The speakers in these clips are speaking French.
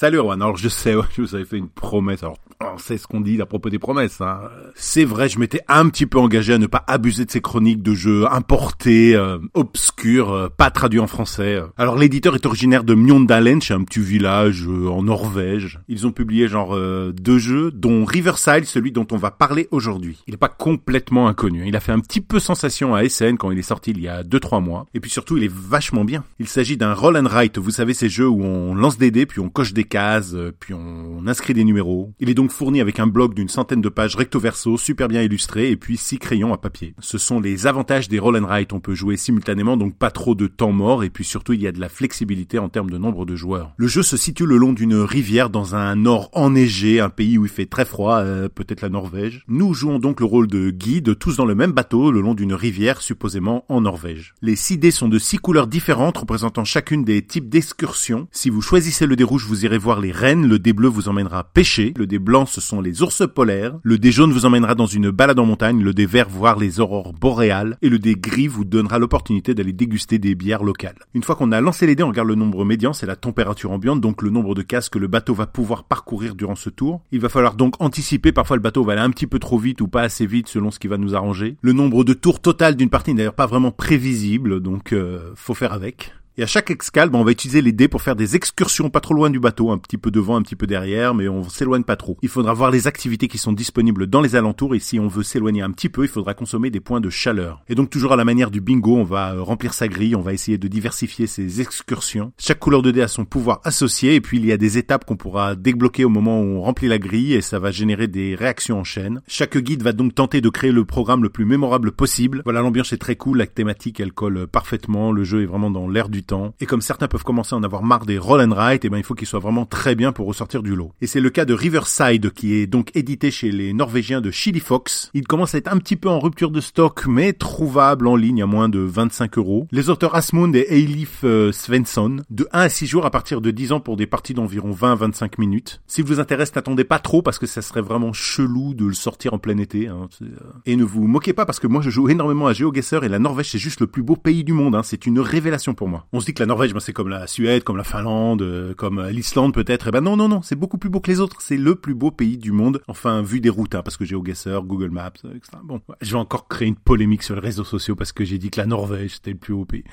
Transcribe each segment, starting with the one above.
Salut Rowan, alors je sais, je vous avais fait une promesse, alors on sait ce qu'on dit à propos des promesses. Hein. C'est vrai, je m'étais un petit peu engagé à ne pas abuser de ces chroniques de jeux importés, euh, obscurs, euh, pas traduits en français. Alors l'éditeur est originaire de Mjøndalen, c'est un petit village euh, en Norvège. Ils ont publié genre deux jeux, dont Riverside, celui dont on va parler aujourd'hui. Il n'est pas complètement inconnu. Il a fait un petit peu sensation à SN quand il est sorti il y a 2-3 mois. Et puis surtout, il est vachement bien. Il s'agit d'un roll and write. Vous savez ces jeux où on lance des dés, puis on coche des cases, puis on inscrit des numéros. Il est donc fourni avec un bloc d'une centaine de pages recto verso, super bien illustré, et puis six crayons à papier. Ce sont les avantages des roll and write. On peut jouer simultanément, donc pas trop de temps mort, et puis surtout il y a de la flexibilité en termes de nombre de joueurs. Le jeu se situe le long d'une rivière dans un nord enneigé, un pays où il fait très froid, euh, peut-être la Norvège. Nous jouons donc le rôle de guide, tous dans le même bateau, le long d'une rivière supposément en Norvège. Les six dés sont de six couleurs différentes, représentant chacune des types d'excursions. Si vous choisissez le dé rouge, vous irez voir les rennes, le dé bleu vous emmènera pêcher, le dé blanc ce sont les ours polaires, le dé jaune vous emmènera dans une balade en montagne, le dé vert voir les aurores boréales, et le dé gris vous donnera l'opportunité d'aller déguster des bières locales. Une fois qu'on a lancé les dés, on regarde le nombre médian, c'est la température ambiante, donc le nombre de cases que le bateau va pouvoir parcourir durant ce tour. Il va falloir donc anticiper, parfois le bateau va aller un petit peu trop vite ou pas assez vite selon ce qui va nous arranger. Le nombre de tours total d'une partie n'est d'ailleurs pas vraiment prévisible, donc euh, faut faire avec. Et à chaque escale, on va utiliser les dés pour faire des excursions pas trop loin du bateau, un petit peu devant, un petit peu derrière, mais on s'éloigne pas trop. Il faudra voir les activités qui sont disponibles dans les alentours et si on veut s'éloigner un petit peu, il faudra consommer des points de chaleur. Et donc toujours à la manière du bingo, on va euh, remplir sa grille, on va essayer de diversifier ses excursions. Chaque couleur de dés a son pouvoir associé et puis il y a des étapes qu'on pourra débloquer au moment où on remplit la grille et ça va générer des réactions en chaîne. Chaque guide va donc tenter de créer le programme le plus mémorable possible. Voilà, l'ambiance est très cool, la thématique elle colle parfaitement, le jeu est vraiment dans l'air du Et comme certains peuvent commencer à en avoir marre des roll and write, eh ben il faut qu'il soit vraiment très bien pour ressortir du lot. Et c'est le cas de Riverside qui est donc édité chez les Norvégiens de Chili Fox. Il commence à être un petit peu en rupture de stock, mais trouvable en ligne à moins de 25 euros. Les auteurs Asmund et Eilif euh, Svensson, de 1 à 6 jours à partir de 10 ans pour des parties d'environ 20 à 25 minutes. Si vous intéresse, n'attendez pas trop parce que ça serait vraiment chelou de le sortir en plein été. Hein. Euh, et ne vous moquez pas parce que moi je joue énormément à GeoGuessr et la Norvège c'est juste le plus beau pays du monde. Hein. C'est une révélation pour moi. Se dit que la Norvège c'est comme la Suède, comme la Finlande, euh, comme euh, l'Islande peut-être. Et eh ben non, non, non, c'est beaucoup plus beau que les autres. C'est le plus beau pays du monde. Enfin, vu des routes, hein, parce que j'ai GeoGuessr, Google Maps, etc. Bon, je vais encore créer une polémique sur les réseaux sociaux parce que j'ai dit que la Norvège c'était le plus beau pays.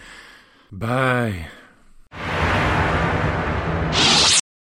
Bye.